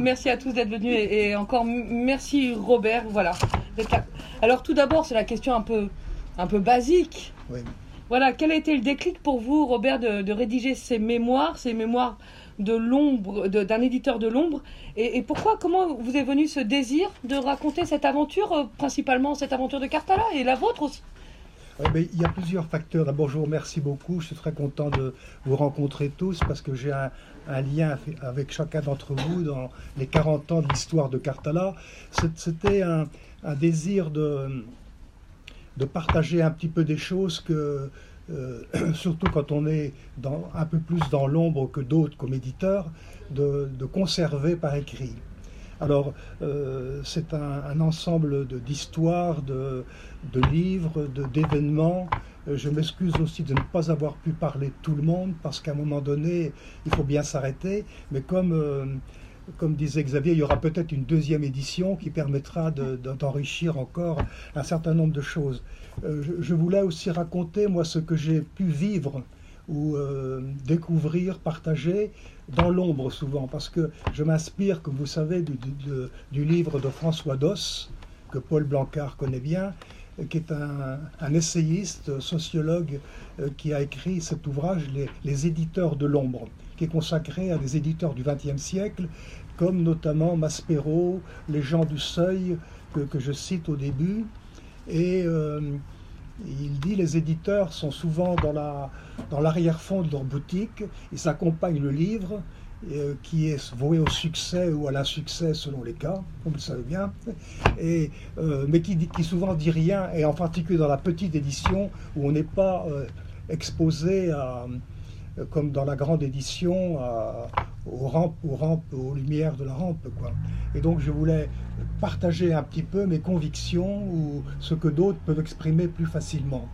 Merci à tous d'être venus et, encore merci Robert. Voilà. Alors tout d'abord, c'est la question un peu, un peu basique. Voilà, quel a été le déclic pour vous, Robert, de, rédiger ces mémoires, ces mémoires de l'ombre, d'un éditeur de l'ombre et, pourquoi, comment vous est venu ce désir de raconter cette aventure, euh, principalement cette aventure de Cartala et la vôtre aussi? Il y a plusieurs facteurs. D'abord, je vous remercie beaucoup. Je suis très content de vous rencontrer tous parce que j'ai un, lien avec chacun d'entre vous dans les 40 ans de l'histoire de Cartala. C'était un, désir de, de partager un petit peu des choses que, euh, surtout quand on est un peu plus dans l'ombre que d'autres comme éditeurs, de, conserver par écrit. Alors, euh, c'est un, ensemble d'histoires, de, de, livres, d'événements. Euh, je m'excuse aussi de ne pas avoir pu parler de tout le monde, parce qu'à un moment donné, il faut bien s'arrêter. Mais comme, comme disait Xavier, il y aura peut-être une deuxième édition qui permettra d'enrichir encore un certain nombre de choses. je, voulais aussi raconter, moi, ce que j'ai pu vivre ou euh, découvrir, partager dans l'ombre souvent, parce que je m'inspire, comme vous savez, du, livre de François Doss, que Paul Blancard connaît bien, qui est un, essayiste, sociologue, euh, qui a écrit cet ouvrage, les, éditeurs de l'ombre, qui est consacré à des éditeurs du XXe siècle, comme notamment Maspero, les gens du seuil, que, je cite au début. Et euh, il dit les éditeurs sont souvent dans la dans l'arrière-fond de leur boutique, ils accompagnent le livre euh, qui est voué au succès ou à l'insuccès selon les cas, comme vous le savez bien, et, euh, mais qui, souvent dit rien, et en particulier dans la petite édition où on n'est pas euh, exposé à, comme dans la grande édition, aux rampes, aux rampes, aux lumières de la rampe. Quoi. Et donc je voulais partager un petit peu mes convictions ou ce que d'autres peuvent exprimer plus facilement.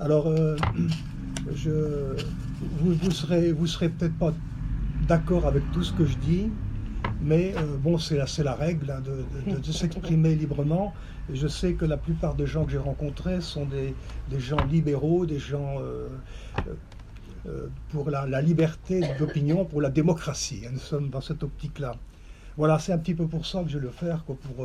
Alors, euh, je, vous, vous serez, peut-être pas d'accord avec tout ce que je dis, mais euh, bon, c'est la, la règle hein, de, s'exprimer librement. Et je sais que la plupart des gens que j'ai rencontrés sont des, gens libéraux, des gens euh, pour la, liberté d'opinion, pour la démocratie. Nous sommes dans cette optique-là. Voilà, c'est un petit peu pour ça que je vais le faire, pour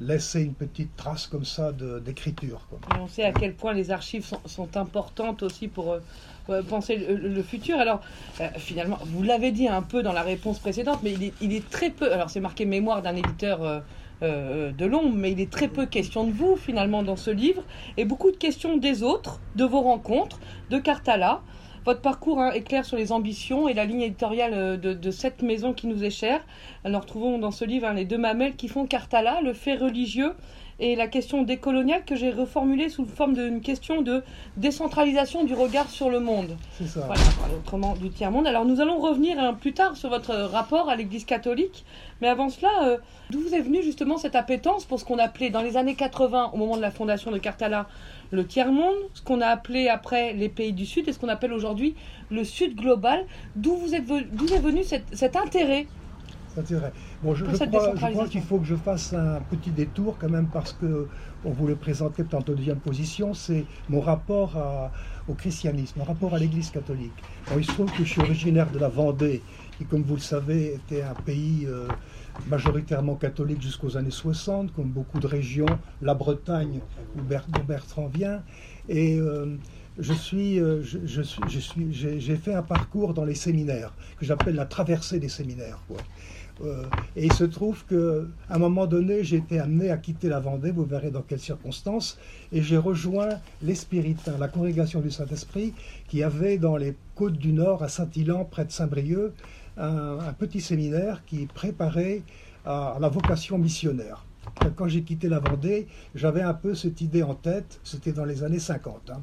laisser une petite trace comme ça d'écriture. On sait à quel point les archives sont, importantes aussi pour euh, penser le, futur. Alors, finalement, vous l'avez dit un peu dans la réponse précédente, mais il est, il est très peu. Alors, c'est marqué mémoire d'un éditeur. de l'ombre, mais il est très peu question de vous finalement dans ce livre, et beaucoup de questions des autres, de vos rencontres, de Cartala, votre parcours hein, est clair sur les ambitions et la ligne éditoriale euh, de, cette maison qui nous est chère. Nous retrouvons dans ce livre hein, les deux mamelles qui font Cartala, le fait religieux et la question décoloniale que j'ai reformulée sous forme d'une question de décentralisation du regard sur le monde. C'est ça. Voilà, autrement du tiers-monde. Alors nous allons revenir hein, plus tard sur votre rapport à l'Église catholique, mais avant cela, euh, d'où vous est venue justement cette appétence pour ce qu'on appelait dans les années 80, au moment de la fondation de Cartala, le tiers-monde, ce qu'on a appelé après les pays du Sud et ce qu'on appelle aujourd'hui le Sud global. D'où d'où est venu cet, intérêt Intérêt. Bon, je, crois, qu'il faut que je fasse un petit détour quand même parce que on vous le présentait peut en deuxième position, c'est mon rapport au christianisme, mon rapport à l'Église catholique. il se trouve que je suis originaire de la Vendée, qui, comme vous le savez, était un pays euh, majoritairement catholique jusqu'aux années 60, comme beaucoup de régions, la Bretagne, où Bertrand vient. Et euh, je suis, euh, je, suis, je suis, j'ai fait un parcours dans les séminaires, que j'appelle la traversée des séminaires. Euh, et il se trouve qu'à un moment donné, j'ai été amené à quitter la Vendée, vous verrez dans quelles circonstances, et j'ai rejoint les Spiritains, la congrégation du Saint-Esprit, qui avait dans les côtes du Nord, à Saint-Ilan, près de Saint-Brieuc, un, petit séminaire qui préparait à, la vocation missionnaire. Quand j'ai quitté la Vendée, j'avais un peu cette idée en tête, c'était dans les années 50. Hein.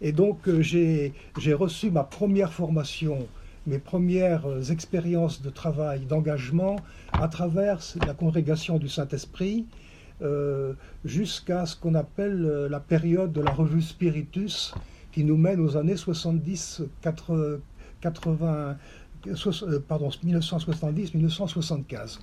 Et donc euh, j'ai reçu ma première formation, mes premières euh, expériences de travail, d'engagement à travers la congrégation du Saint-Esprit, euh, jusqu'à ce qu'on appelle la période de la revue Spiritus, qui nous mène aux années 70, 80, pardon, 1970-1975.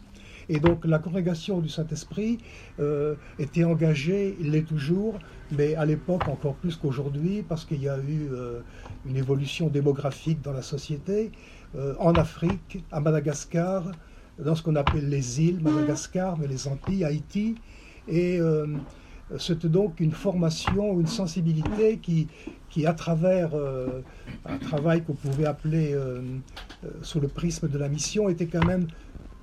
Et donc la congrégation du Saint-Esprit euh, était engagée, il l'est toujours, mais à l'époque encore plus qu'aujourd'hui, parce qu'il y a eu euh, une évolution démographique dans la société, euh, en Afrique, à Madagascar, dans ce qu'on appelle les îles, Madagascar, mais les Antilles, Haïti. Et c'était donc une formation, une sensibilité qui, qui à travers un travail qu'on pouvait appeler sous le prisme de la mission, était quand même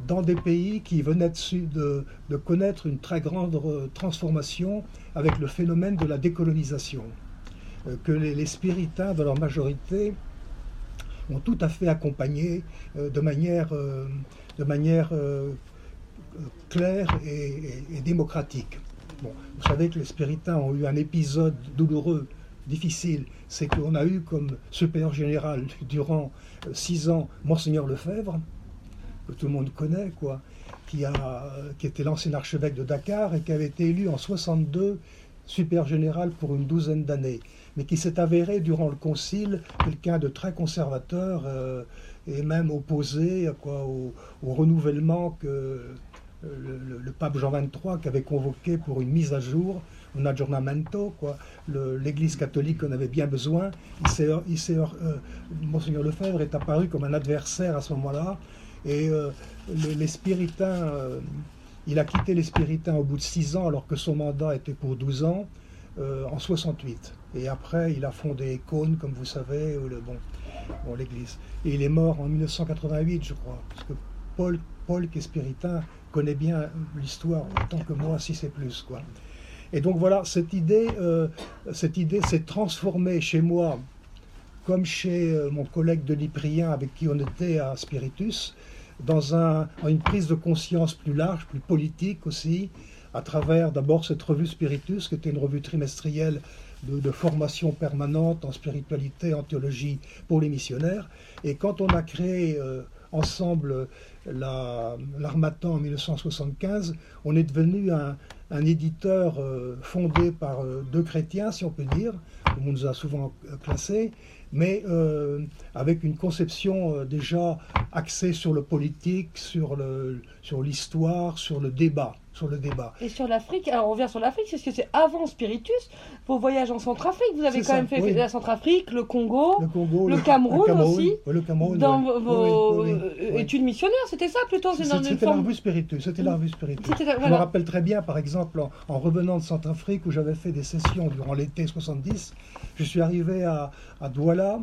dans des pays qui venaient de, connaître une très grande transformation avec le phénomène de la décolonisation, euh, que les, les, spiritains, dans leur majorité, ont tout à fait accompagné euh, de manière, euh, de manière claire et, démocratique. Bon, vous savez que les spiritains ont eu un épisode douloureux, difficile, c'est qu'on a eu comme supérieur général durant six ans Monseigneur Lefebvre, que tout le monde connaît, quoi, qui, a, qui était l'ancien archevêque de Dakar et qui avait été élu en 62 super général pour une douzaine d'années, mais qui s'est avéré durant le concile quelqu'un de très conservateur euh, et même opposé quoi, au, renouvellement que euh, le, pape Jean XXIII avait convoqué pour une mise à jour, un aggiornamento, quoi, l'Église catholique en avait bien besoin. Il s'est, euh, Lefebvre est apparu comme un adversaire à ce moment-là, et euh, les, spiritains, euh, il a quitté les spiritains au bout de 6 ans alors que son mandat était pour 12 ans, euh, en 68. Et après, il a fondé Cône, comme vous savez, le, bon, bon l'église. Et il est mort en 1988, je crois. Parce que Paul, Paul qui est spiritain, connaît bien l'histoire autant que moi, si c'est plus. Quoi. Et donc voilà, cette idée, cette idée s'est transformée chez moi, comme chez mon collègue Denis Prien, avec qui on était à Spiritus, dans un, une prise de conscience plus large, plus politique aussi, à travers d'abord cette revue Spiritus, qui était une revue trimestrielle de, formation permanente en spiritualité, en théologie pour les missionnaires. Et quand on a créé euh, ensemble l'Armatan en 1975, on est devenu un, éditeur euh, fondé par euh, deux chrétiens, si on peut dire, on nous a souvent classés, mais euh, avec une conception euh, déjà axée sur le politique, sur l'histoire, sur, sur le débat sur le débat. Et sur l'Afrique, alors on revient sur l'Afrique, c'est ce que c'est avant Spiritus, vos voyages en Centrafrique, vous avez quand même fait la Centrafrique, le Congo, le, Congo, le, Cameroun, aussi, le Cameroun, dans vos euh, études missionnaires, c'était ça plutôt C'était la revue Spiritus, c'était la revue Spiritus. Je me rappelle très bien, par exemple, en, revenant de Centrafrique, où j'avais fait des sessions durant l'été 70, je suis arrivé à, à Douala,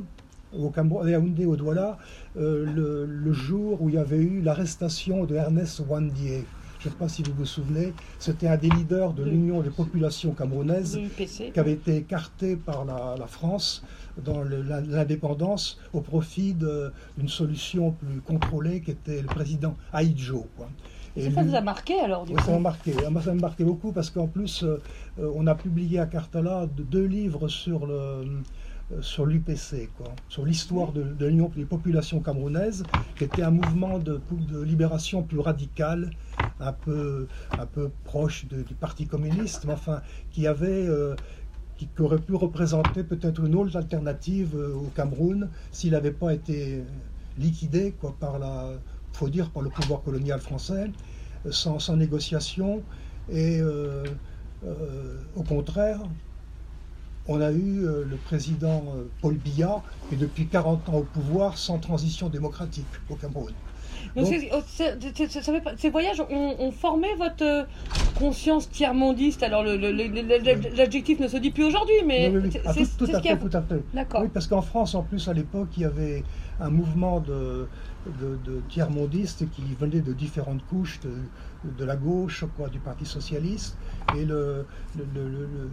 au Cameroun, à Yaoundé, au Douala, euh, le, le, jour où il y avait eu l'arrestation de Ernest Wandier je ne sais pas si vous vous souvenez, c'était un des leaders de l'Union des populations camerounaises qui avait été écarté par la, France dans l'indépendance au profit d'une solution plus contrôlée qui était le président Aïdjo. Et ça, vous a marqué alors du Ça m'a marqué, ça m'a marqué beaucoup parce qu'en plus, euh, on a publié à Cartala deux livres sur le euh, sur l'UPC, sur l'histoire de, l'Union des populations camerounaises, qui était un mouvement de, libération plus radical, un peu, proche du Parti communiste, mais enfin. Euh, qui, aurait pu représenter peut-être une autre alternative euh, au Cameroun s'il n'avait pas été liquidé quoi, par la, faut dire, par le pouvoir colonial français, sans, négociation. Et au contraire, on a eu euh, le président euh, Paul Biya, qui est depuis 40 ans au pouvoir sans transition démocratique au Cameroun. Donc, oh, ces voyages ont, formé votre euh, conscience tiers-mondiste. Alors l'adjectif ne se dit plus aujourd'hui, mais ah, c'est tout, à fait, tout à fait. Oui, parce qu'en France, en plus, à l'époque, il y avait un mouvement de, de, tiers-mondistes qui venaient de différentes couches de, la gauche, quoi, du Parti socialiste, et le,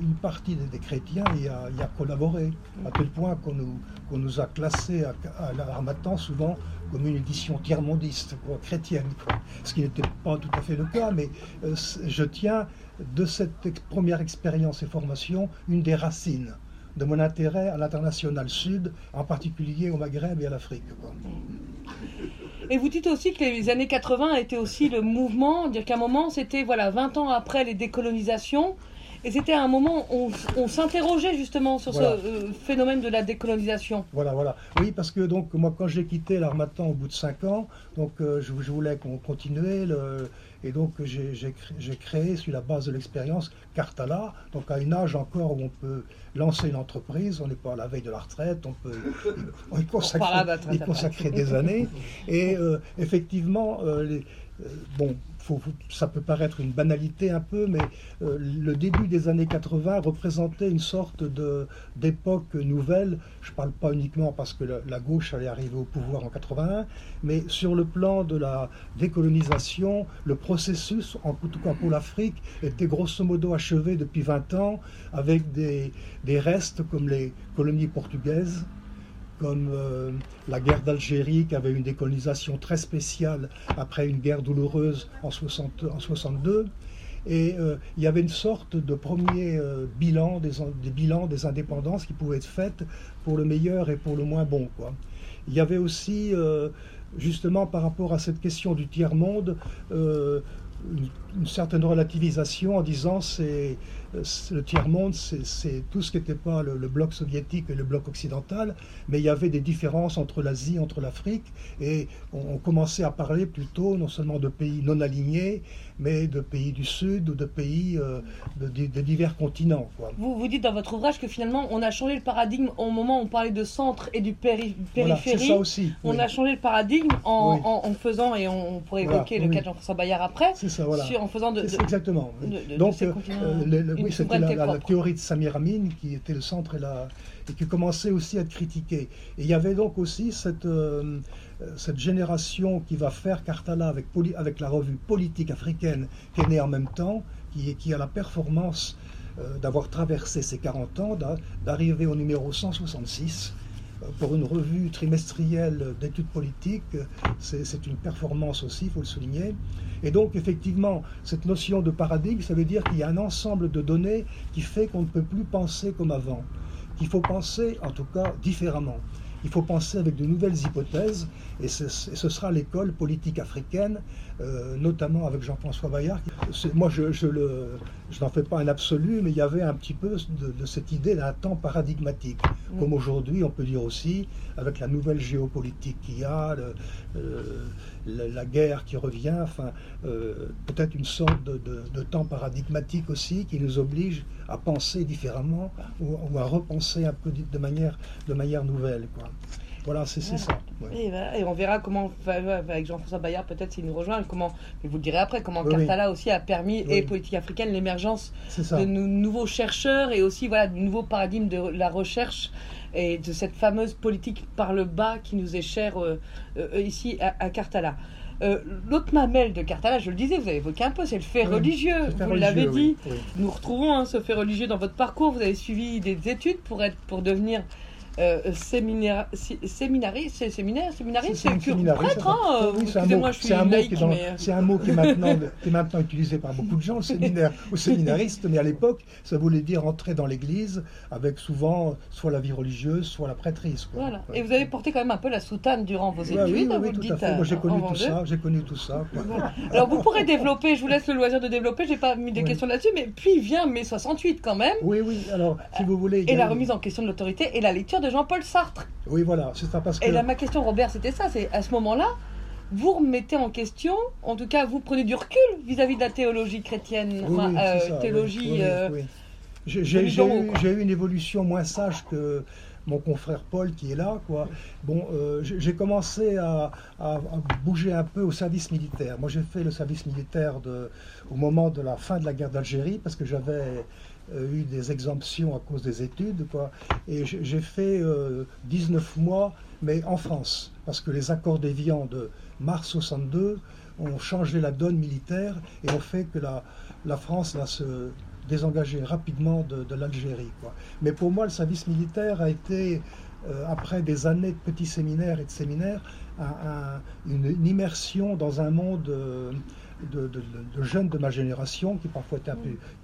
une partie des, chrétiens y a, y a, collaboré, à tel point qu'on nous, qu'on nous a classés à, à souvent comme une édition tiers-mondiste, quoi, chrétienne, ce qui n'était pas tout à fait le cas, mais euh, je tiens de cette première expérience et formation une des racines de mon intérêt à l'international sud, en particulier au Maghreb et à l'Afrique. Et vous dites aussi que les années 80 étaient aussi le mouvement, dire qu'à un moment, c'était voilà 20 ans après les décolonisations, Et c'était un moment où on, s'interrogeait justement sur Voilà. ce euh, phénomène de la décolonisation. Voilà, voilà. Oui, parce que donc moi, quand j'ai quitté l'Armatan au bout de cinq ans, donc euh, je, je voulais qu'on continuait, le- et donc j'ai j'ai cré- j'ai créé sur la base de l'expérience Cartala, donc à un âge encore où on peut lancer une entreprise, on n'est pas à la veille de la retraite, on peut y consacrer, y des années. Et euh, effectivement, euh, les- euh, bon, ça peut paraître une banalité un peu, mais euh, le début des années 80 représentait une sorte d'époque nouvelle. Je ne parle pas uniquement parce que la, la gauche allait arriver au pouvoir en 81, mais sur le plan de la décolonisation, le processus, en tout cas pour l'Afrique, était grosso modo achevé depuis 20 ans avec des, des restes comme les colonies portugaises, comme euh, la guerre d'Algérie qui avait une décolonisation très spéciale après une guerre douloureuse en, 60 en 62. Et euh, il y avait une sorte de premier euh, bilan des, bilans des indépendances qui pouvaient être faites pour le meilleur et pour le moins bon. Quoi. Il y avait aussi, justement par rapport à cette question du tiers-monde, une certaine relativisation en disant c'est le tiers-monde, c'est tout ce qui n'était pas le, le bloc soviétique et le bloc occidental, mais il y avait des différences entre l'Asie, entre l'Afrique, et on, on commençait à parler plutôt non seulement de pays non alignés, mais de pays du Sud ou de pays euh, de, de- de divers continents. Quoi. Vous, vous dites dans votre ouvrage que finalement on a changé le paradigme au moment où on parlait de centre et du péri- Voilà, périphérie. ça aussi. on oui. a changé le paradigme en, Oui. en- en faisant, et on, on pourrait Voilà, évoquer le cas de Jean-François Bayard après, C'est ça, voilà. sur- en faisant de, de- exactement. de- de- Donc, ces euh, euh, le- oui, c'était la, théorie de Samir Amin qui était le centre et, la, et qui commençait aussi à être critiquée. Et il y avait donc aussi cette, euh, cette génération qui va faire Cartala avec, Poli- avec la revue politique africaine qui est née en même temps, qui, qui a la performance euh, d'avoir traversé ces 40 ans, d'a- d'arriver au numéro 166 euh, pour une revue trimestrielle d'études politiques, c'est une performance aussi, il faut le souligner. Et donc, effectivement, cette notion de paradigme, ça veut dire qu'il y a un ensemble de données qui fait qu'on ne peut plus penser comme avant, qu'il faut penser, en tout cas, différemment. Il faut penser avec de nouvelles hypothèses, et ce sera l'école politique africaine, euh, notamment avec Jean-François Bayard. Moi, je, je le- je n'en fais pas un absolu, mais il y avait un petit peu de, de cette idée d'un temps paradigmatique. Mm. Comme aujourd'hui, on peut dire aussi, avec la nouvelle géopolitique qu'il y a, le- euh, la, la guerre qui revient, enfin, euh, peut-être une sorte de, de- de temps paradigmatique aussi qui nous oblige à penser différemment ou, ou à repenser un peu de manière, de manière nouvelle. Quoi. Voilà, c'est ça. ouais. Et, voilà, et on verra comment, avec Jean-François Bayard, peut-être s'il nous rejoint, comment, mais vous le direz après, comment Oui, oui. Cartala aussi a permis, et politique africaine, l'émergence de nou- nouveaux chercheurs et aussi voilà, de nouveaux paradigmes de la recherche et de cette fameuse politique par le bas qui nous est chère euh, euh, ici à, à Cartala. Euh, L'autre mamelle de Cartala, je le disais, vous avez évoqué un peu, c'est le fait Oui, religieux. Fait Vous l'avez dit. oui, oui. Nous retrouvons hein, ce fait religieux dans votre parcours. Vous avez suivi des études pour être, pour devenir euh, séminaire, sé- séminariste, c'est séminaire, séminariste, C'est- prêtre. Hein, Oui, c'est un mot- je suis qui est dans- mais c'est un mot qui est maintenant, qui est maintenant utilisé par beaucoup de gens, le séminaire ou séminariste, mais à l'époque, ça voulait dire entrer dans l'église avec souvent soit la vie religieuse, soit la prêtrise. quoi. voilà. Ouais. Et vous avez porté quand même un peu la soutane durant vos études, Ouais, oui, oui, oui, vous le tout dites. Moi, j'ai euh, connu en tout Vendée. ça. J'ai connu tout ça. Alors vous pourrez développer, je vous laisse le loisir de développer, j'ai pas mis de Oui. questions là-dessus, mais puis vient mai 68 quand même, Oui, oui. Alors, si vous voulez. et la remise en question de l'autorité et la lecture de Jean-Paul Sartre. Oui, voilà. C'est ça parce que. Et là, ma question, Robert, c'était ça, c'est à ce moment-là, vous remettez en question, en tout cas, vous prenez du recul vis-à-vis de la théologie chrétienne, Oui, enfin, euh, ça, théologie. oui, oui, euh, oui. J'ai eu, une évolution moins sage que mon confrère Paul qui est là. Quoi. Bon, euh, j'ai commencé à, à- à bouger un peu au service militaire. Moi, j'ai fait le service militaire de, au moment de la fin de la guerre d'Algérie parce que j'avais eu des exemptions à cause des études. Quoi. Et j'ai fait euh, 19 mois, mais en France, parce que les accords d'Évian de mars 62 ont changé la donne militaire et ont fait que la, la France va se désengager rapidement de, de l'Algérie. Mais pour moi, le service militaire a été, euh, après des années de petits séminaires et de séminaires, un- un- une, immersion dans un monde euh, de, jeunes de ma génération, qui parfois étaient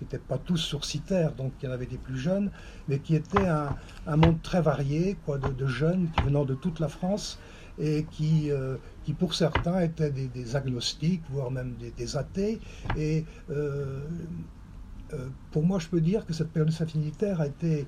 n'étaient pas tous sourcitaires, donc il y en avait des plus jeunes, mais qui était un, monde très varié, quoi, de, jeunes qui venant de toute la France et qui, euh, pour certains étaient des, agnostiques, voire même des, athées. Et euh, pour moi, je peux dire que cette période militaire a été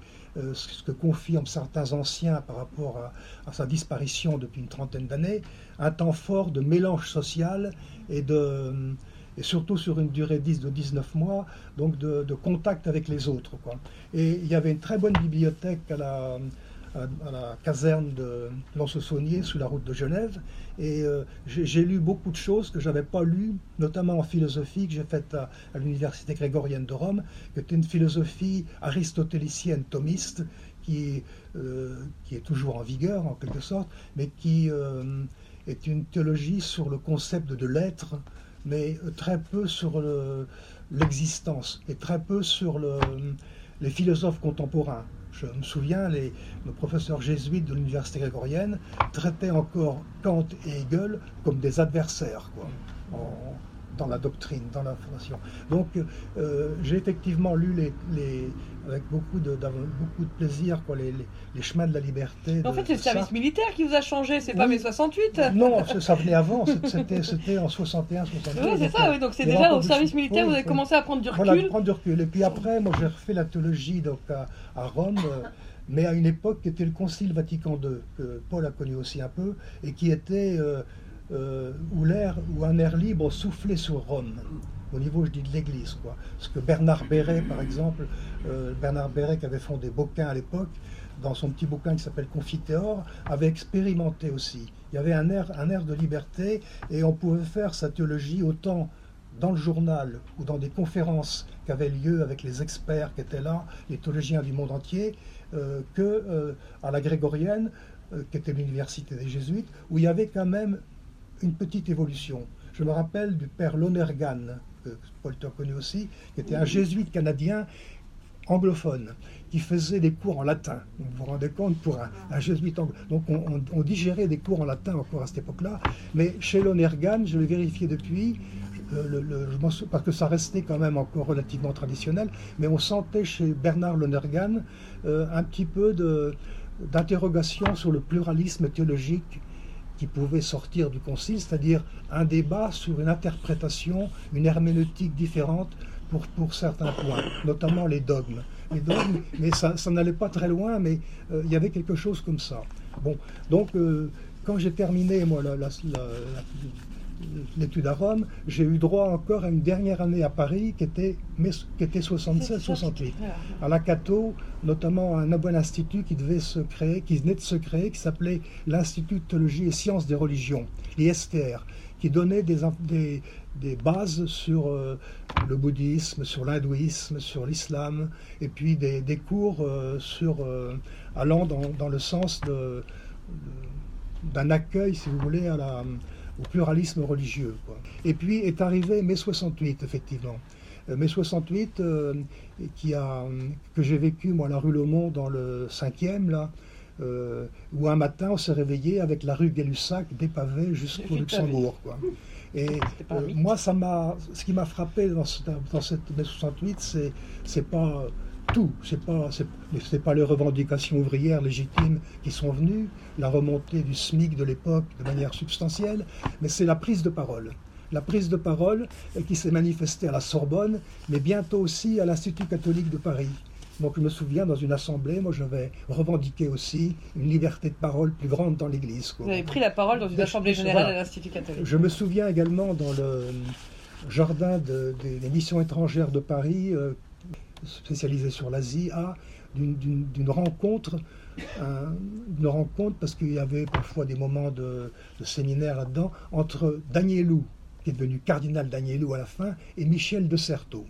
ce que confirment certains anciens par rapport à, sa disparition depuis une trentaine d'années, un temps fort de mélange social et de et surtout sur une durée 10 de 19 mois, donc de, contact avec les autres. Quoi. Et il y avait une très bonne bibliothèque à la, à, la caserne de Lons-Saunier, sous la route de Genève, et euh, j'ai lu beaucoup de choses que je n'avais pas lues, notamment en philosophie que j'ai faite à, l'Université grégorienne de Rome, qui était une philosophie aristotélicienne thomiste, qui, euh, qui est toujours en vigueur en quelque sorte, mais qui euh, est une théologie sur le concept de l'être, mais très peu sur l'existence et très peu sur les philosophes contemporains. Je me souviens, les, nos professeurs jésuites de l'université grégorienne traitaient encore Kant et Hegel comme des adversaires. Dans la doctrine, dans l'information. Donc euh, j'ai effectivement lu les, avec beaucoup de, beaucoup de plaisir quoi, les, les, chemins de la liberté. En fait, c'est le service militaire qui vous a changé, c'est pas mes 68 Non, ça venait avant, c'était en 61, 62. Oui, c'est ça, oui. donc c'est déjà au service militaire, vous avez commencé à prendre du recul. Voilà, prendre du recul. Et puis après, moi j'ai refait la théologie donc, à, Rome. Euh, mais à une époque qui était le Concile Vatican II, que Paul a connu aussi un peu, et qui était euh, euh, où l'air, où un air libre soufflait sur Rome, au niveau, je dis, de l'Église, quoi. Ce que Bernard Béret, par exemple, euh, Bernard Béret qui avait fondé Bocquin à l'époque, dans son petit bouquin qui s'appelle Confitéor, avait expérimenté aussi. Il y avait un air, un air de liberté et on pouvait faire sa théologie autant dans le journal ou dans des conférences qui avaient lieu avec les experts qui étaient là, les théologiens du monde entier, euh, que à la grégorienne, qui était l'université des jésuites, où il y avait quand même une petite évolution. Je me rappelle du père Lonergan, que Paul connu aussi, qui était un jésuite canadien anglophone, qui faisait des cours en latin. Vous vous rendez compte pour un, jésuite anglophone. Donc on, digérait des cours en latin encore à cette époque-là. Mais chez Lonergan, je l'ai vérifié depuis, le, parce que ça restait quand même encore relativement traditionnel, mais on sentait chez Bernard Lonergan euh, un petit peu d'interrogation sur le pluralisme théologique qui pouvait sortir du concile, c'est-à-dire un débat sur une interprétation, une herméneutique différente pour, pour certains points, notamment les dogmes. Les dogmes mais ça, ça n'allait pas très loin, mais euh, il y avait quelque chose comme ça. Bon, donc euh, quand j'ai terminé moi la, la, l'étude à Rome, j'ai eu droit encore à une dernière année à Paris qui était, qui était 67-68. À la Cato, notamment un bon institut qui devait se créer, qui venait de se créer, qui s'appelait l'Institut de théologie et sciences des religions, l'ISTR, qui donnait des, des, des bases sur euh, le bouddhisme, sur l'hindouisme, sur l'islam, et puis des, des cours euh, sur, euh, allant dans, dans, le sens de, d'un accueil, si vous voulez, à la au pluralisme religieux. Et puis est arrivé mai 68, effectivement. Euh, mai 68, euh, qui a, que j'ai vécu, moi, à la rue Le Mont, dans le 5e, là, euh, où un matin, on s'est réveillé avec la rue Gay-Lussac dépavée jusqu'au Luxembourg. Quoi. Et moi, ça m'a, ce qui m'a frappé dans, dans cette mai 68, c'est, c'est pas tout. C'est pas, c'est, pas les revendications ouvrières légitimes qui sont venues, la remontée du SMIC de l'époque de manière substantielle, mais c'est la prise de parole. La prise de parole qui s'est manifestée à la Sorbonne, mais bientôt aussi à l'Institut catholique de Paris. Donc je me souviens, dans une assemblée, moi j'avais revendiqué aussi une liberté de parole plus grande dans l'Église. Vous avez pris la parole dans une assemblée générale à l'Institut catholique. Je me souviens également dans le jardin des missions étrangères de Paris, euh, spécialisé sur l'Asie, à d'une rencontre, une rencontre parce qu'il y avait parfois des moments de, séminaire là-dedans, entre Danielou, qui est devenu cardinal Danielou à la fin, et Michel de Certeau,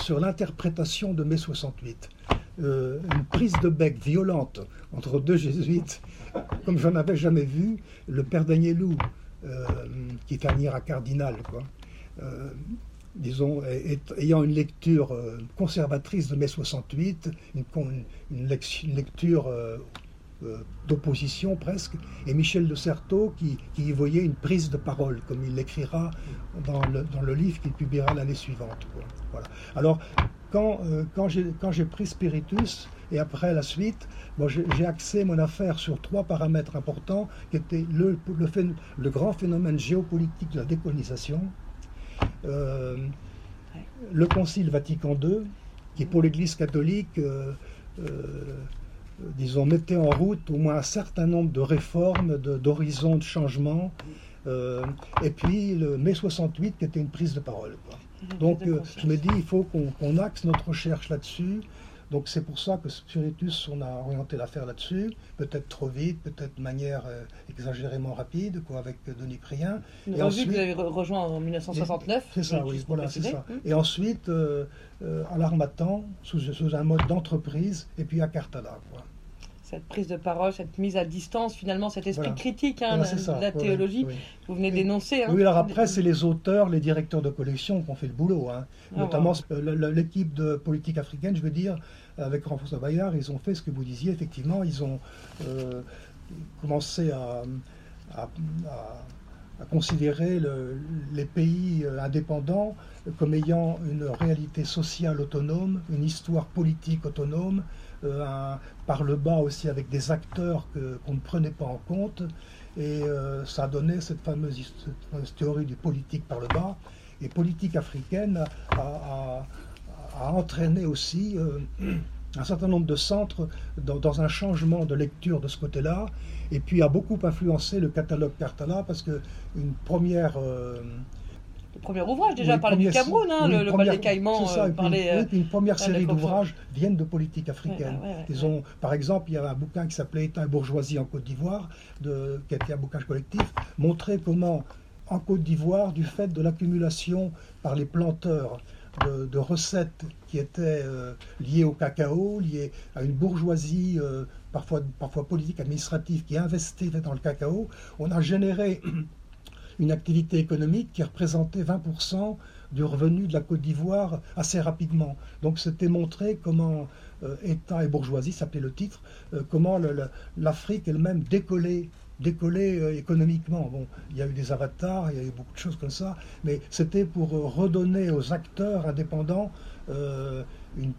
sur l'interprétation de mai 68. Euh, une prise de bec violente entre deux jésuites, comme j'en avais jamais vu, le père Danielou, euh, qui est un cardinal, quoi, euh, disons, ayant une lecture euh, conservatrice de mai 68, une, lecture euh, euh, d'opposition presque, et Michel de Certeau qui, y voyait une prise de parole, comme il l'écrira dans le, dans le, livre qu'il publiera l'année suivante. Voilà. Alors, quand, quand j'ai pris Spiritus, et après la suite, bon, j'ai axé mon affaire sur trois paramètres importants, qui étaient le, le grand phénomène géopolitique de la décolonisation, euh, le Concile Vatican II, qui pour l'Église catholique, disons, mettait en route au moins un certain nombre de réformes, d'horizons, de, changements. et puis le mai 68 qui était une prise de parole. Donc je me dis, il faut qu'on axe notre recherche là-dessus. Donc c'est pour ça que Spiritus, on a orienté l'affaire là-dessus, peut-être trop vite, peut-être de manière euh, exagérément rapide, quoi, avec Denis Prien. et ensuite, vous avez rejoint en 1969. C'est ça, oui, voilà, c'est ça. Et ensuite, euh, euh, à l'Armatan, sous, sous, un mode d'entreprise, et puis à Cartala. Quoi cette prise de parole, cette mise à distance, finalement, cet esprit critique hein, de la théologie vous venez d'énoncer. Hein. Oui, alors après, c'est les auteurs, les directeurs de collection qui ont fait le boulot. Hein. Ah, Notamment l'équipe de politique africaine, je veux dire, avec François Bayard, ils ont fait ce que vous disiez, effectivement, ils ont euh, commencé à, à, considérer les pays euh, indépendants comme ayant une réalité sociale autonome, une histoire politique autonome, euh, par le bas aussi avec des acteurs qu'on ne prenait pas en compte. Et euh, ça a donné cette fameuse, théorie du politique par le bas. Et politique africaine a, entraîné aussi euh, un certain nombre de centres dans, un changement de lecture de ce côté-là. Et puis a beaucoup influencé le catalogue Cartala parce que une première le premier ouvrage déjà parlait du Cameroun, hein, le, bal des Caïmans. Ça, parlait, une, première série d'ouvrages viennent de politique africaine. Ils ont, par exemple, il y a un bouquin qui s'appelait État et bourgeoisie en Côte d'Ivoire, qui était un bouquin collectif, montrait comment, en Côte d'Ivoire, du fait de l'accumulation par les planteurs de, recettes qui étaient euh, liées au cacao, liées à une bourgeoisie euh, parfois, parfois politique, administrative, qui investait dans le cacao, on a généré une activité économique qui représentait 20% du revenu de la Côte d'Ivoire assez rapidement. Donc c'était montré comment euh, État et bourgeoisie, s'appelait le titre, euh, comment l'Afrique elle-même décollait décollait euh, économiquement. Bon, il y a eu des avatars, il y a eu beaucoup de choses comme ça, mais c'était pour redonner aux acteurs indépendants une,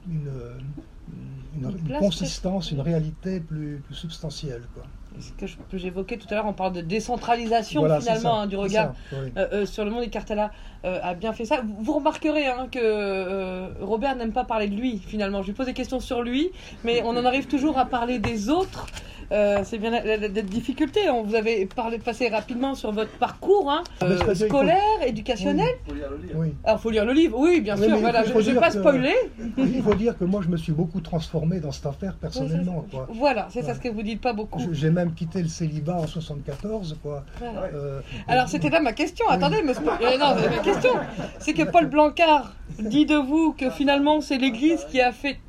consistance, une réalité plus, plus substantielle. Quoi ce que j'évoquais tout à l'heure, on parle de décentralisation finalement hein, du regard euh, euh, sur le monde et Cartella euh, a bien fait ça. Vous remarquerez hein, que Robert n'aime pas parler de lui finalement. Je lui pose des questions sur lui, mais on en arrive toujours à parler des autres. Euh, c'est bien la, difficulté. On vous avez parlé, passé rapidement sur votre parcours hein, ah, euh, scolaire, éducationnel. Il faut lire le livre. Oui. Alors, faut lire le livre, oui, bien sûr. Voilà, je ne vais pas spoiler. Il faut dire que moi, je me suis beaucoup transformé dans cette affaire personnellement. Voilà, c'est ça ce que vous dites pas beaucoup. J'ai même quitté le célibat en 74. Quoi. Euh, Alors, c'était là ma question. Attendez, me non, ma question, c'est que Paul Blancard dit de vous que finalement, c'est l'Église qui a fait,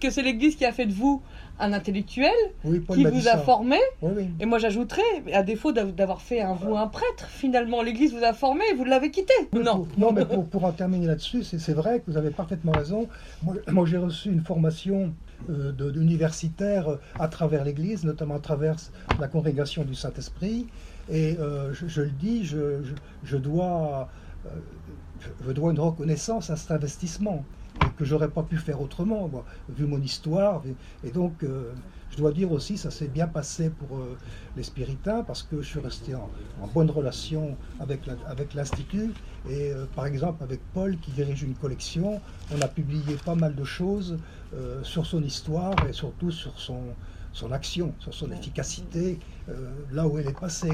que c'est l'Église qui a fait de vous un intellectuel qui vous a formé. Et moi j'ajouterais, à défaut d'avoir fait un vous un prêtre, finalement l'Église vous a formé et vous l'avez quitté. non. non, mais pour, en terminer là-dessus, c'est vrai que vous avez parfaitement raison. Moi, j'ai reçu une formation euh, d'universitaire euh, à travers l'Église, notamment à travers la congrégation du Saint-Esprit. Et euh, je, le dis, je, je dois, je dois une reconnaissance à cet investissement que j'aurais pas pu faire autrement, vu mon histoire. Et donc, euh, je dois dire aussi, ça s'est bien passé pour euh, les spiritains parce que je suis resté en, bonne relation avec l'Institut. et euh, par exemple, avec Paul qui dirige une collection, on a publié pas mal de choses sur son histoire et surtout sur son, action, sur son efficacité, là où elle est passée.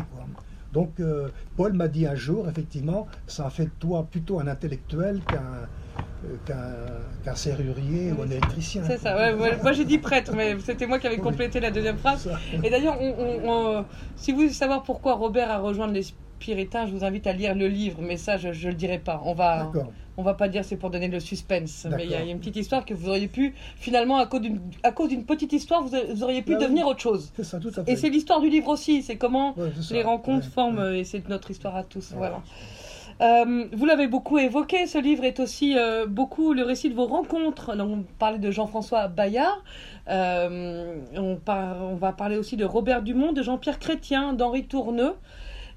Donc, Paul m'a dit un jour, effectivement, ça a fait de toi plutôt un intellectuel qu'un qu'un serrurier ou un électricien. C'est ça, moi j'ai dit prêtre, mais c'était moi qui avais complété la deuxième phrase. Et d'ailleurs, si vous voulez savoir pourquoi Robert a rejoint les Puritains, je vous invite à lire le livre, mais ça je ne le dirai pas. On va, on va pas dire c'est pour donner le suspense, mais il y, a une petite histoire que vous auriez pu, finalement, à cause d'une petite histoire, vous, auriez pu bah devenir autre chose. C'est ça, tout à fait. Et c'est l'histoire du livre aussi, c'est comment les rencontres forment, et c'est notre histoire à tous. Voilà. Euh, vous l'avez beaucoup évoqué, ce livre est aussi euh, beaucoup le récit de vos rencontres. on parlait de Jean-François Bayard, euh, on, on, va parler aussi de Robert Dumont, de Jean-Pierre Chrétien, d'Henri Tourneux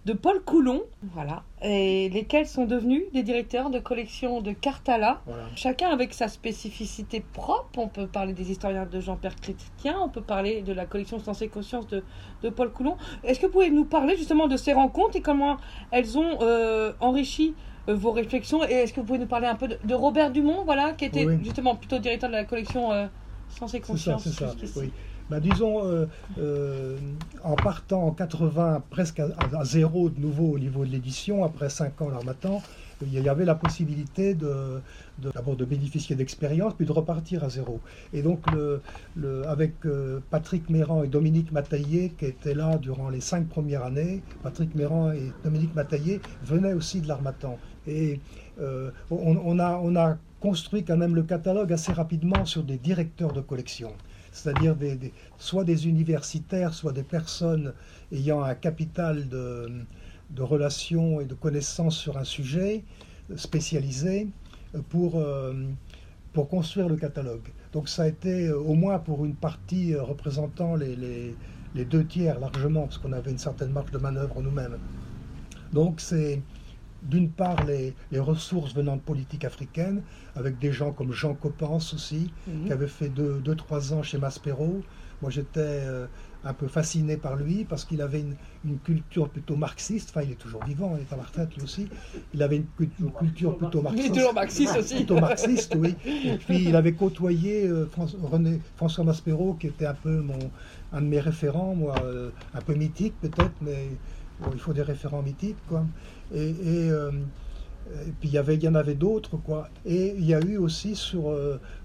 de Paul Coulon, voilà, et lesquels sont devenus des directeurs de collection de Cartala, chacun avec sa spécificité propre. On peut parler des historiens de Jean-Pierre Chrétien, on peut parler de la collection Sens et Conscience de, de Paul Coulon. Est-ce que vous pouvez nous parler justement de ces rencontres et comment elles ont euh, enrichi vos réflexions? Et est-ce que vous pouvez nous parler un peu de, Robert Dumont, voilà, qui était justement plutôt directeur de la collection Sens et Conscience C'est ça, c'est ça. Oui. Bah, disons, en partant en 80 presque à, zéro de nouveau au niveau de l'édition, après 5 ans l'Armatan, il y avait la possibilité de, d'abord de bénéficier d'expérience, puis de repartir à zéro. Et donc, avec euh, Patrick Méran et Dominique Mataillé, qui étaient là durant les cinq premières années, Patrick Méran et Dominique Mataillé venaient aussi de l'Armatan. Et euh, on, a, on a construit quand même le catalogue assez rapidement sur des directeurs de collection, c'est-à-dire soit des universitaires, soit des personnes ayant un capital de, de relations et de connaissances sur un sujet spécialisé pour, euh, pour construire le catalogue. Donc ça a été euh, au moins pour une partie euh, représentant les, les, deux tiers largement, parce qu'on avait une certaine marge de manœuvre nous-mêmes. Donc c'est d'une part les, les, ressources venant de politique africaine, avec des gens comme Jean Copens aussi, mhm. qui avait fait 2-3 deux, deux, ans chez Maspero. Moi j'étais un peu fasciné par lui parce qu'il avait une, culture plutôt marxiste. Enfin, il est toujours vivant, il est à la retraite lui aussi. Il avait une, culture plutôt marxiste. Il est toujours marxiste aussi. Plutôt marxiste, oui. Et puis il avait côtoyé euh, René, François Maspero, qui était un peu mon, un de mes référents, moi, euh, un peu mythique peut-être, mais il faut des référents mythiques, quoi. Et, euh, et puis il y, en avait d'autres, quoi. Et il y a eu aussi sur,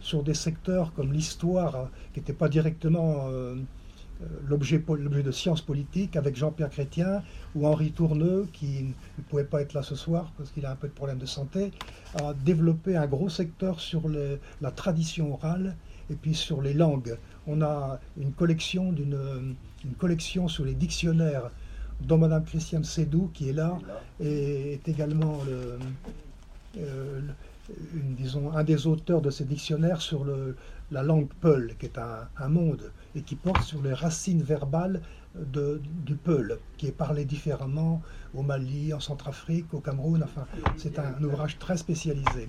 sur des secteurs comme l'histoire, qui n'était pas directement euh, l'objet de sciences politiques avec Jean-Pierre Chrétien ou Henri Tourneux, qui ne pouvait pas être là ce soir parce qu'il a un peu de problème de santé, a développé un gros secteur sur la tradition orale et puis sur les langues. On a une collection, d'une, une collection sur les dictionnaires dont Mme Christiane Sédou, qui est là, et est également le, euh, disons, un des auteurs de ces dictionnaires sur le, la langue Peul, qui est un, monde, et qui porte sur les racines verbales de, du Peul, qui est parlé différemment au Mali, en Centrafrique, au Cameroun. Enfin, c'est un, ouvrage très spécialisé.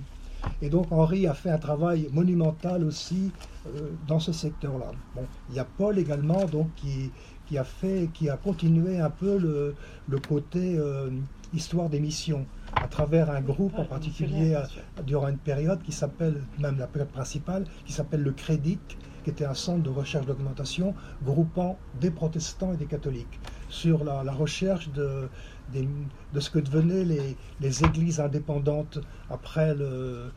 Et donc Henri a fait un travail monumental aussi euh, dans ce secteur-là. Bon, il y a Paul également, donc qui, qui a fait, qui a continué un peu le, le côté euh, histoire des missions à travers un groupe en particulier durant une période qui s'appelle, même la période principale, qui s'appelle le Crédit, qui était un centre de recherche d'augmentation groupant des protestants et des catholiques sur la, recherche de, de, ce que devenaient les, les églises indépendantes après le,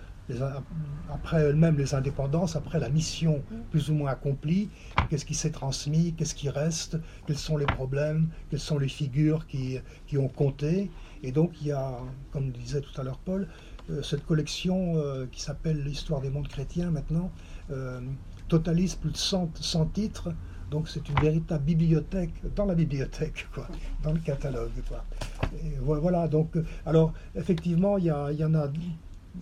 après elles-mêmes les indépendances, après la mission plus ou moins accomplie, qu'est-ce qui s'est transmis, qu'est-ce qui reste, quels sont les problèmes, quelles sont les figures qui, qui ont compté. Et donc il y a, comme disait tout à l'heure Paul, euh, cette collection euh, qui s'appelle l'histoire des mondes chrétiens maintenant, euh, totalise plus de 100, 100 titres. Donc c'est une véritable bibliothèque dans la bibliothèque, quoi, dans le catalogue. Quoi. Et voilà, donc, alors effectivement, il y, y en a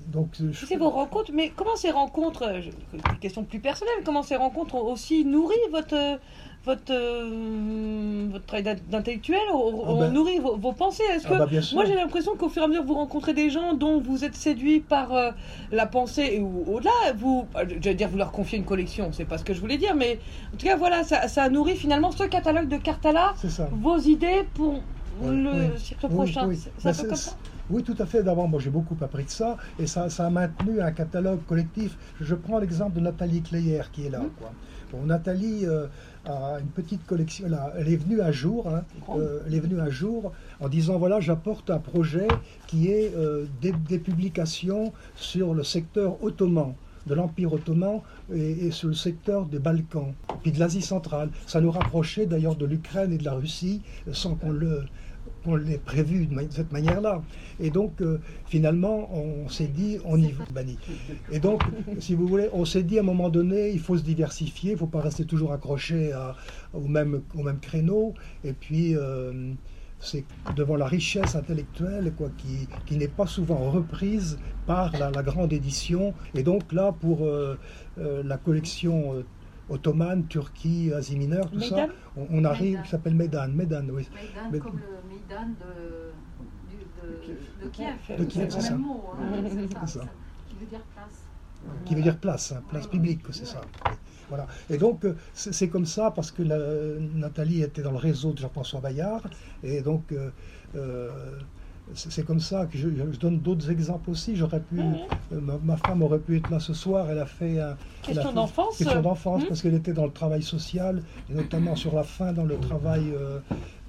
donc, C'est vos rencontres, mais comment ces rencontres, une question plus personnelle, comment ces rencontres ont aussi nourri votre, votre, euh, votre travail d'intellectuel, on, ah ben. nourrit vos, pensées? Est-ce ah que bah, moi j'ai l'impression qu'au fur et à mesure que vous rencontrez des gens dont vous êtes séduit par euh, la pensée ou au-delà, vous, euh, j'allais dire vous leur confiez une collection, c'est pas ce que je voulais dire, mais en tout cas voilà, ça, ça nourrit finalement ce catalogue de Cartala, vos idées pour le siècle prochain. Oui, bah, oui, tout à fait. D'abord, moi j'ai beaucoup appris de ça et ça, ça a maintenu un catalogue collectif. Je prends l'exemple de Nathalie Cléyer qui est là. Mmh. Quoi. Bon, Nathalie, une petite collection. elle est venue un jour, hein, euh, elle est venue un jour en disant voilà, j'apporte un projet qui est euh, des, publications sur le secteur ottoman de l'Empire ottoman et, sur le secteur des Balkans, puis de l'Asie centrale. Ça nous rapprochait d'ailleurs de l'Ukraine et de la Russie, sans qu'on le, on l'ait prévu de, cette manière-là. Et donc, euh, finalement, on s'est dit, on y va, banni. Et donc, si vous voulez, on s'est dit à un moment donné, il faut se diversifier, il ne faut pas rester toujours accroché au, même, au même créneau. Et puis, euh, c'est devant la richesse intellectuelle quoi, qui, qui n'est pas souvent reprise par la, grande édition. Et donc là, pour euh, la collection ottomane, Turquie, Asie mineure, tout ça, on, arrive, ça s'appelle Médan, Médan, oui. Médan, comme le Médan de, de, de, Kiev. De Kiev, c'est ça. Mot, hein, ça. Qui veut dire place. Qui veut dire place, hein, place publique, c'est ça. Voilà. Et donc, euh, c'est comme ça parce que la, Nathalie était dans le réseau de Jean-François Bayard. Et donc, euh, euh, c'est comme ça que je, donne d'autres exemples aussi. J'aurais pu, euh, ma, femme aurait pu être là ce soir. Elle a fait un question d'enfance. Question d'enfance mmh. parce qu'elle était dans le travail social et notamment sur la fin dans le travail euh,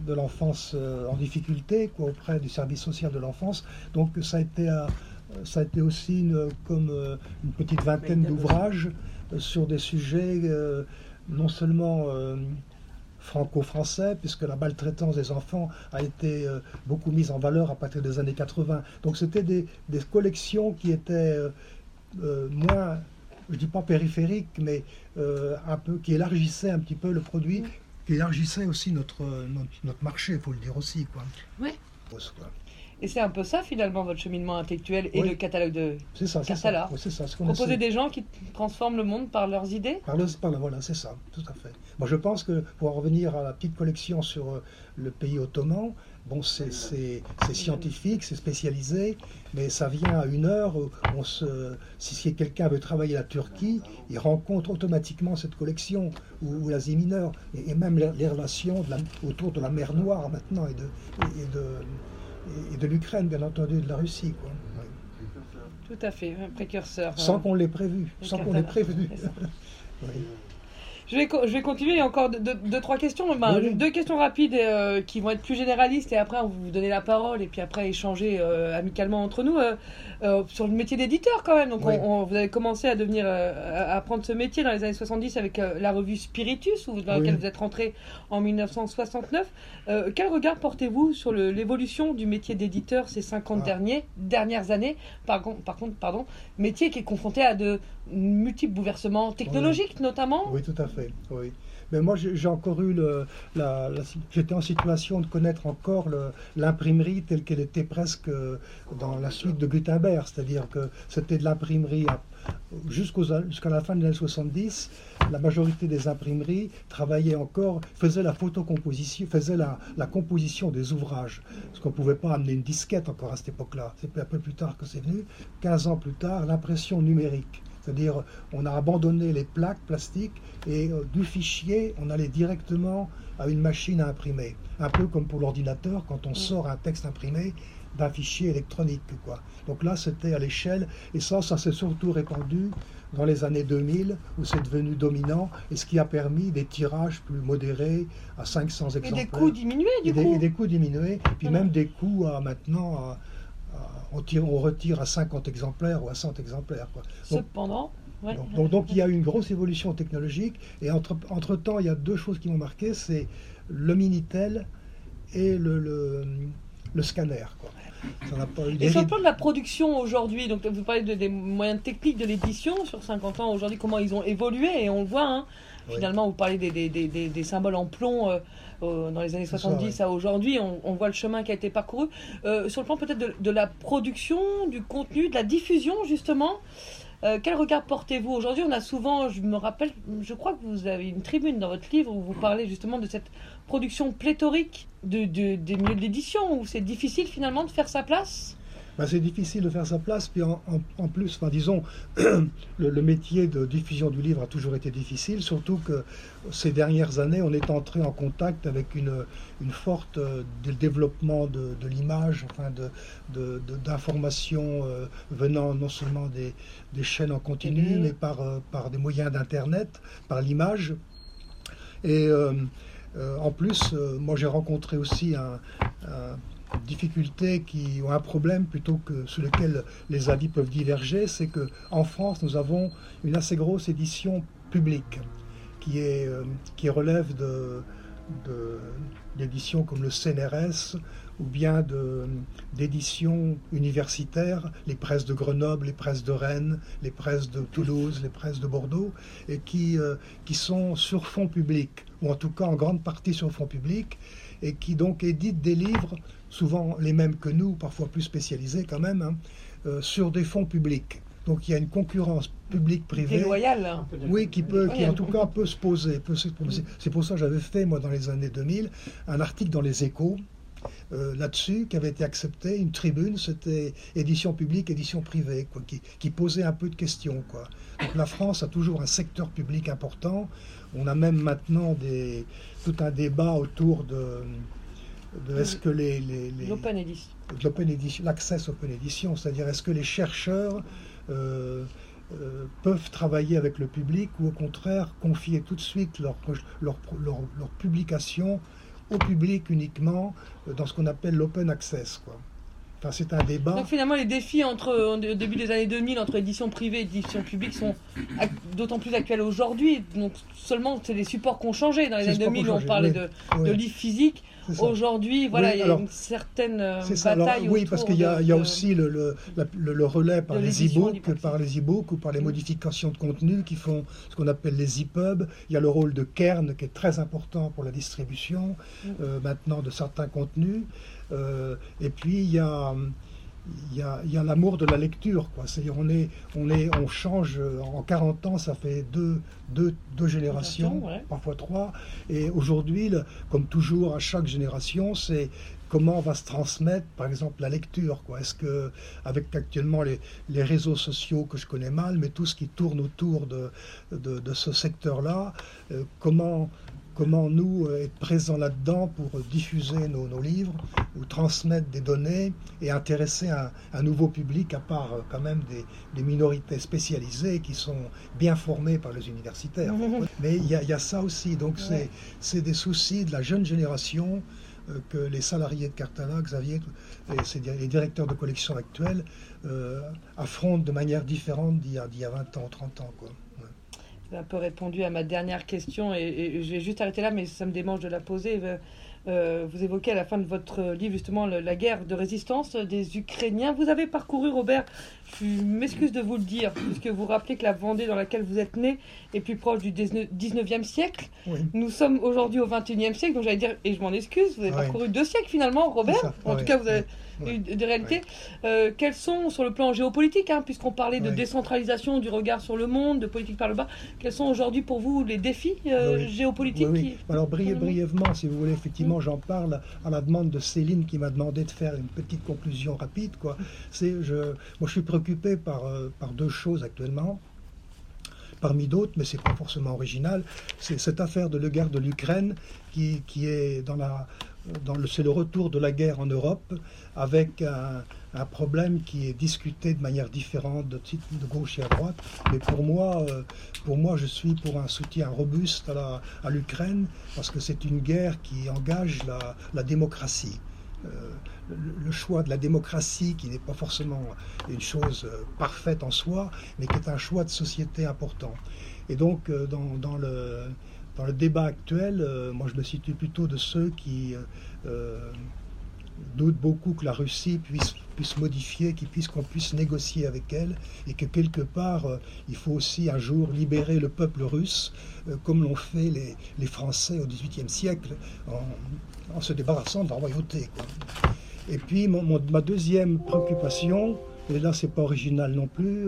de l'enfance euh, en difficulté, quoi, auprès du service social de l'enfance. Donc ça a été, ça a été aussi une, comme une petite vingtaine d'ouvrages sur des sujets non seulement franco-français, puisque la maltraitance des enfants a été euh, beaucoup mise en valeur à partir des années 80. Donc c'était des, collections qui étaient euh, euh, moins, je dis pas périphériques, mais un peu, qui élargissaient un petit peu le produit, qui élargissaient aussi notre, notre, marché, il faut le dire aussi. Quoi. Oui. Et c'est un peu ça finalement votre cheminement intellectuel et le catalogue de C'est ça, c'est ça. c'est ça Proposer des gens qui transforment le monde par leurs idées Par, le, par voilà, c'est ça, tout à fait. Moi je pense que pour en revenir à la petite collection sur euh, le pays ottoman, bon c'est scientifique, c'est spécialisé, mais ça vient à une heure où on se, si quelqu'un veut travailler la Turquie, il rencontre automatiquement cette collection, ou, l'Asie mineure, et, même les, relations autour de la mer Noire maintenant et de, et de et de l'Ukraine, bien entendu, de la Russie. Quoi. Tout à fait, un précurseur. Sans qu'on l'ait prévu, sans qu'on l'ait prévu. Je vais, je vais continuer encore deux, trois questions. Ben, deux questions rapides euh, qui vont être plus généralistes et après on va vous donner la parole et puis après échanger euh, amicalement entre nous euh, sur le métier d'éditeur quand même. Donc vous avez commencé à devenir à apprendre ce métier dans les années 70 avec la revue Spiritus dans laquelle vous êtes rentré en 1969. quel regard portez-vous sur l'évolution du métier d'éditeur ces 50 ah. derniers, dernières années? Par, par contre, pardon, métier qui est confronté à de multiples bouleversements technologiques notamment? Oui, tout à fait. Oui. Mais moi, j'ai encore eu le, la, j'étais en situation de connaître encore l'imprimerie telle qu'elle était presque euh, dans la suite de Gutenberg, c'est-à-dire que c'était de l'imprimerie jusqu'à la fin des années 70. La majorité des imprimeries travaillaient encore, faisaient la photocomposition, faisaient la, la composition des ouvrages, parce qu'on ne pouvait pas amener une disquette encore à cette époque-là. C'est un peu plus tard que c'est venu. 15 ans plus tard, l'impression numérique. C'est-à-dire, on a abandonné les plaques plastiques et euh, du fichier, on allait directement à une machine à imprimer. Un peu comme pour l'ordinateur, quand on mm. sort un texte imprimé d'un fichier électronique. Quoi. Donc là, c'était à l'échelle, et ça, ça s'est surtout répandu dans les années 2000, où c'est devenu dominant, et ce qui a permis des tirages plus modérés à 500 exemplaires. Et des coûts diminués, du coup. et des coûts diminués, puis même des coûts à maintenant à on, tire, on retire à 50 exemplaires ou à 100 exemplaires. Quoi. Cependant. Donc, donc, il y a eu une grosse évolution technologique et entre, entre temps il y a deux choses qui m'ont marqué, c'est le Minitel et le, le, scanner. Quoi. et sur le plan de la production aujourd'hui, donc vous parlez des moyens techniques de l'édition sur 50 ans aujourd'hui, comment ils ont évolué et on le voit, hein, finalement vous parlez des, des, des, des symboles en plomb. Euh, dans les années 70 à aujourd'hui, on, voit le chemin qui a été parcouru. Euh, sur le plan peut-être de, la production, du contenu, de la diffusion justement, euh, quel regard portez-vous aujourd'hui On a souvent, je me rappelle, je crois que vous avez une tribune dans votre livre où vous parlez justement de cette production pléthorique de, des milieux de l'édition, où c'est difficile finalement de faire sa place bah, c'est difficile de faire sa place. Puis en, plus, enfin, disons, le, métier de diffusion du livre a toujours été difficile, surtout que ces dernières années, on est entré en contact avec une, une forte euh, développement de, l'image, enfin, d'informations de, euh, venant non seulement des, des, chaînes en continu, mais par, euh, par des moyens d'Internet, par l'image. Et en plus, moi j'ai rencontré aussi un difficultés qui ont un problème plutôt que sur lequel les avis peuvent diverger, c'est que en France nous avons une assez grosse édition publique qui est euh, qui relève de d'éditions comme le CNRS ou bien d'éditions universitaires, les presses de Grenoble, les presses de Rennes, les presses de Toulouse, les presses de Bordeaux, et qui, euh, qui sont sur fond public, ou en tout cas en grande partie sur fond public, et qui donc éditent des livres souvent les mêmes que nous, parfois plus spécialisés quand même, hein, euh, sur des fonds publics. Donc il y a une concurrence publique-privée. loyale. Hein. Oui, qui peut, qui en tout cas peut se poser. C'est pour ça que j'avais fait, moi, dans les années 2000, un article dans les échos. Euh, là-dessus, qui avait été accepté, une tribune, c'était édition publique, édition privée, quoi, qui, qui, posait un peu de questions. Quoi. Donc la France a toujours un secteur public important. On a même maintenant des, tout un débat autour de est-ce que les, les, les- L'open edition. de l'open edition, l'access open edition, c'est-à-dire est-ce que les chercheurs euh, euh, peuvent travailler avec le public ou au contraire confier tout de suite leur, leur, leur, leur publication au public uniquement euh, dans ce qu'on appelle l'open access. Quoi. Enfin, c'est un débat. Donc finalement, les défis entre, au début des années 2000 entre édition privée et édition publique sont ac- d'autant plus actuels aujourd'hui. Donc seulement, c'est les supports qui ont changé. Dans les C'est années les supports 2000, qui ont on parlait oui. de, livres physiques. Aujourd'hui, voilà, Oui, il y a une certaine euh, ça. Alors, bataille oui, parce qu'il y a, y aussi le, le, la- le- le relais par les e-books, par les e-books ou par les Mm. modifications de contenu qui font ce qu'on appelle les e-pubs. Il y a le rôle de Kern qui est très important pour la distribution Mm. euh, maintenant de certains contenus. Euh, et puis il y a il y a, il y a l'amour de la lecture. Quoi. C'est-à-dire on, est, on, est, on change, euh, en 40 ans, ça fait deux, deux, deux générations, ouais. parfois trois. Et aujourd'hui, comme toujours à chaque génération, c'est comment va se transmettre, par exemple, la lecture. Quoi. Est-ce que, avec actuellement les, les réseaux sociaux que je connais mal, mais tout ce qui tourne autour de, de, de ce secteur-là, euh, comment, comment nous euh, être présents là-dedans pour diffuser nos, nos livres ou transmettre des données et intéresser un, un nouveau public, à part euh, quand même des, des minorités spécialisées qui sont bien formées par les universitaires. Mais il y, a- il y a ça aussi, donc c'est- Ouais. c'est des soucis de la jeune génération euh, que les salariés de Cartala, Xavier, les directeurs de collection actuels euh, affrontent de manière différente d'il y, a- d'il y a 20 ans ou 30 ans. Quoi. Un peu répondu à ma dernière question et, et je vais juste arrêter là, mais ça me démange de la poser. Euh, euh, vous évoquez à la fin de votre livre justement le- la guerre de résistance des Ukrainiens. Vous avez parcouru, Robert, je m'excuse de vous le dire, puisque vous rappelez que la Vendée dans laquelle vous êtes né est plus proche du 19e siècle. Oui. Nous sommes aujourd'hui au 21e siècle, donc j'allais dire, et je m'en excuse, vous avez parcouru deux siècles finalement, Robert. En tout cas, vous avez ouais, eu des réalités. Euh, quels sont, sur le plan géopolitique, hein, puisqu'on parlait de Ouais. décentralisation du regard sur le monde, de politique par le bas, quels sont aujourd'hui pour vous les défis euh, Oui. géopolitiques Oui, oui. qui- Alors bri- brièvement, si vous voulez, effectivement, j'en parle à la demande de Céline qui m'a demandé de faire une petite conclusion rapide. Quoi. C'est, je, moi, je suis préoccupé par, euh, par deux choses actuellement. Parmi d'autres, mais c'est pas forcément original, c'est cette affaire de la guerre de l'Ukraine qui, qui est dans la, c'est le retour de la guerre en Europe avec un, problème qui est discuté de manière différente de, gauche et à droite. Mais pour moi, euh, pour moi, je suis pour un soutien robuste à l'Ukraine parce que c'est une guerre qui engage la, démocratie. Euh, le, choix de la démocratie, qui n'est pas forcément une chose euh, parfaite en soi, mais qui est un choix de société important. Et donc, dans le, dans le débat actuel, euh, moi je me situe plutôt de ceux qui euh, euh, doutent beaucoup que la Russie puisse, puisse modifier, qu'il puisse, qu'on puisse négocier avec elle, et que quelque part, il faut aussi un jour libérer le peuple russe, comme l'ont fait les, les Français au XVIIIe siècle, en, en se débarrassant de la royauté. Et puis, ma deuxième préoccupation, et là, c'est pas original non plus,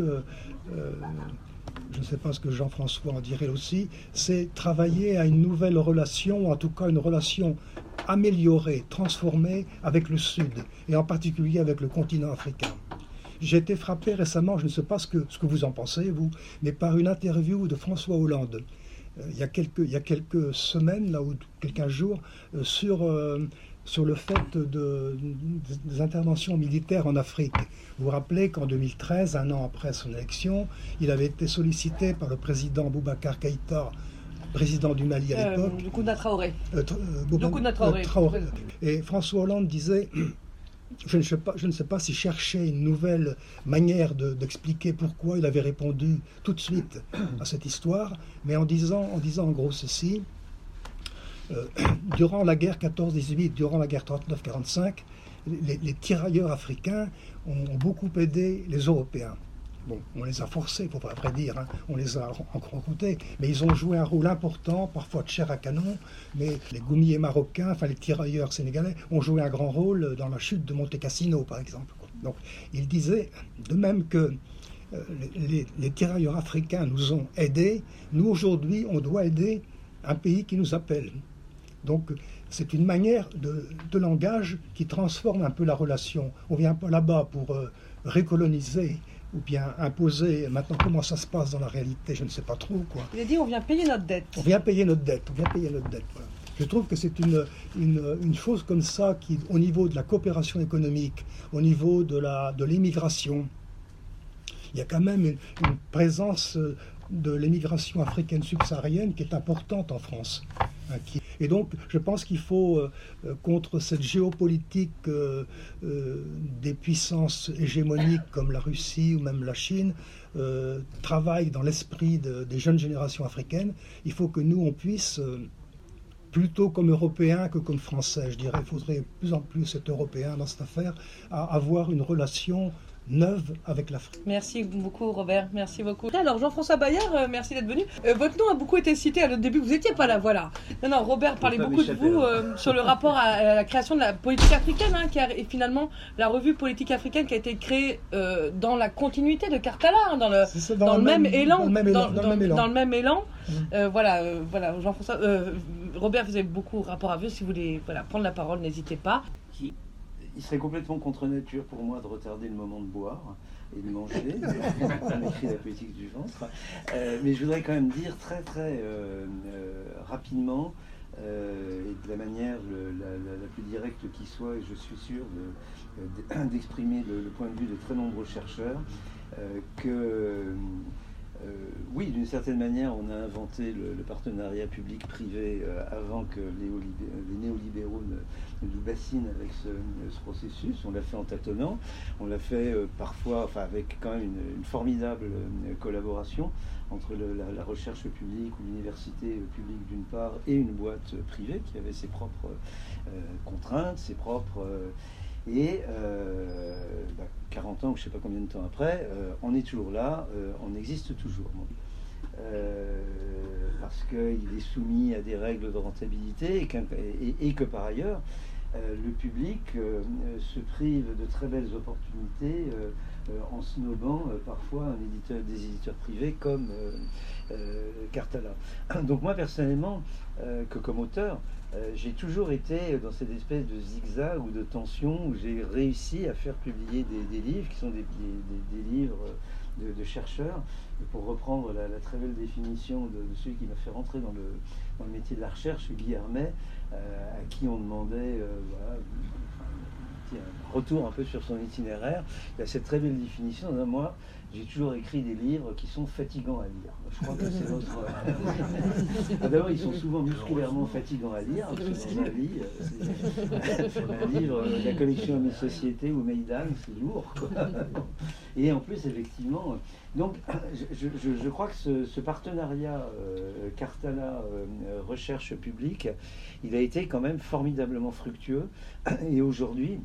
je ne sais pas ce que Jean-François en dirait aussi, c'est travailler à une nouvelle relation, en tout cas une relation améliorée, transformée avec le Sud, et en particulier avec le continent africain. J'ai été frappé récemment, je ne sais pas ce que, ce que vous en pensez, vous, mais par une interview de François Hollande, euh, il, y a quelques, il y a quelques semaines, là, ou quelques jours, euh, sur, euh, sur le fait de, des interventions militaires en Afrique. Vous vous rappelez qu'en 2013, un an après son élection, il avait été sollicité par le président Boubacar Keïta, président du Mali à Euh, l'époque, de Traoré. euh, euh, Traoré. euh, Traoré. Et François Hollande disait je ne, sais pas, je ne sais pas si chercher une nouvelle manière de- d'expliquer pourquoi il avait répondu tout de suite à cette histoire, mais en disant en, disant en gros ceci euh, durant la guerre 14-18, durant la guerre 39-45, les, les tirailleurs africains ont, beaucoup aidé les Européens. Bon, on les a forcés, il faut pas vrai dire, hein. on les a encore rencontrés, mais ils ont joué un rôle important, parfois de chair à canon, mais les goumiers marocains, enfin les tirailleurs sénégalais, ont joué un grand rôle dans la chute de Monte Cassino, par exemple. Donc, il disait, de même que euh, les- les tirailleurs africains nous ont aidés, nous aujourd'hui, on doit aider un pays qui nous appelle. Donc, c'est une manière de, de langage qui transforme un peu la relation. On vient pas là-bas pour euh, recoloniser ou bien imposer. Maintenant, comment ça se passe dans la réalité, je ne sais pas trop. Quoi. Il a dit on vient payer notre dette. On vient payer notre dette, on vient payer notre dette. Je trouve que c'est une, une, chose comme ça qui, au niveau de la coopération économique, au niveau de l'immigration, de il y a quand même une, présence de l'immigration africaine subsaharienne qui est importante en France. Et donc, je pense qu'il faut, euh, euh, contre cette géopolitique euh, des puissances hégémoniques comme la Russie ou même la Chine, travaille dans l'esprit des jeunes générations africaines. Il faut que nous, on puisse plutôt comme Européens que comme Français, je dirais. Il faudrait plus en plus être Européen dans cette affaire, avoir une relation neuve avec l'Afrique. Merci beaucoup Robert, merci beaucoup. Alors Jean-François Bayard, euh, merci d'être venu. Euh, votre nom a beaucoup été cité à notre début, vous n'étiez pas là, voilà. Non, non, Robert parlait beaucoup de vous euh, sur le rapport à, la création de la politique africaine, hein, qui est finalement la revue politique africaine qui a été créée dans la continuité de Cartala, hein, dans, le, dans, le même, élan. Dans le même élan. voilà, voilà Jean-François, Robert, vous avez beaucoup rapport à vous, si vous voulez voilà, prendre la parole, n'hésitez pas il serait complètement contre nature pour moi de retarder le moment de boire et de manger. On écrit la politique du ventre. Euh, mais je voudrais quand même dire très très euh, euh, rapidement et de la manière la, plus directe qui soit, et je suis sûr d'exprimer le, point de vue de très nombreux chercheurs, que oui, d'une certaine manière, on a inventé le, partenariat public-privé euh, avant que les, néolibéraux ne, nous bassinent avec ce, processus. On l'a fait en tâtonnant, on l'a fait euh, parfois enfin, avec quand même une, formidable collaboration entre la, recherche publique ou l'université publique d'une part et une boîte privée qui avait ses propres contraintes, ses propres... Et 40 bah, ans, je ne sais pas combien de temps après, euh, on est toujours là, euh, on existe toujours. Euh, parce qu'il est soumis à des règles de rentabilité et, que par ailleurs, le public se prive de très belles opportunités en snobant parfois un éditeur, des éditeurs privés comme Cartala. Donc moi personnellement, que comme auteur, euh, j'ai toujours été dans cette espèce de zigzag ou de tension où j'ai réussi à faire publier des, livres qui sont des, livres de, chercheurs. Et pour reprendre la, très belle définition de, celui qui m'a fait rentrer dans le, métier de la recherche, Guy Hermet, euh, à qui on demandait euh, un retour un peu sur son itinéraire, il a cette très belle définition. Moi, j'ai toujours écrit des livres qui sont fatigants à lire. Je crois que c'est notre. Ah, d'abord, ils sont souvent musculairement fatigants à lire, la vie, euh, un livre de la collection Mes Sociétés ou Meidan, c'est lourd. Et en plus, effectivement, donc je, crois que ce, partenariat euh, Cartala euh, Recherche Publique, il a été quand même formidablement fructueux. Et aujourd'hui,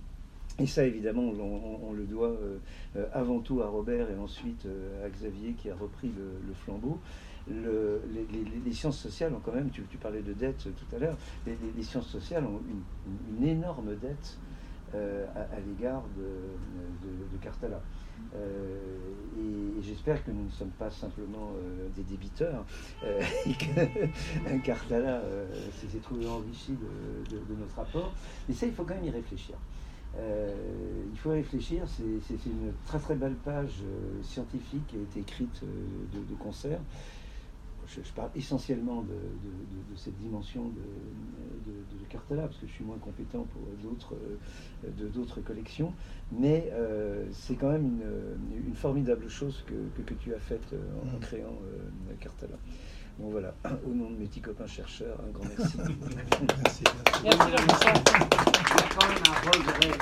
et ça, évidemment, on, le doit euh, euh, avant tout à Robert et ensuite euh, à Xavier qui a repris le, flambeau. les, sciences sociales ont quand même, tu, parlais de dette tout à l'heure, les, sciences sociales ont une, énorme dette à, l'égard de, Cartala. et, j'espère que nous ne sommes pas simplement des débiteurs et que Cartala s'est trouvé enrichi de, de, notre rapport. Mais ça, il faut quand même y réfléchir. Euh, il faut réfléchir, c'est une très très belle page euh, scientifique qui a été écrite euh, de, concert. Je, parle essentiellement de, cette dimension de, de, Cartala, parce que je suis moins compétent pour d'autres d'autres collections, mais c'est quand même une, formidable chose que, que, tu as faite en, mm. créant Cartala. Bon voilà, au nom de mes petits copains chercheurs, un grand merci. merci, merci. merci I find my words of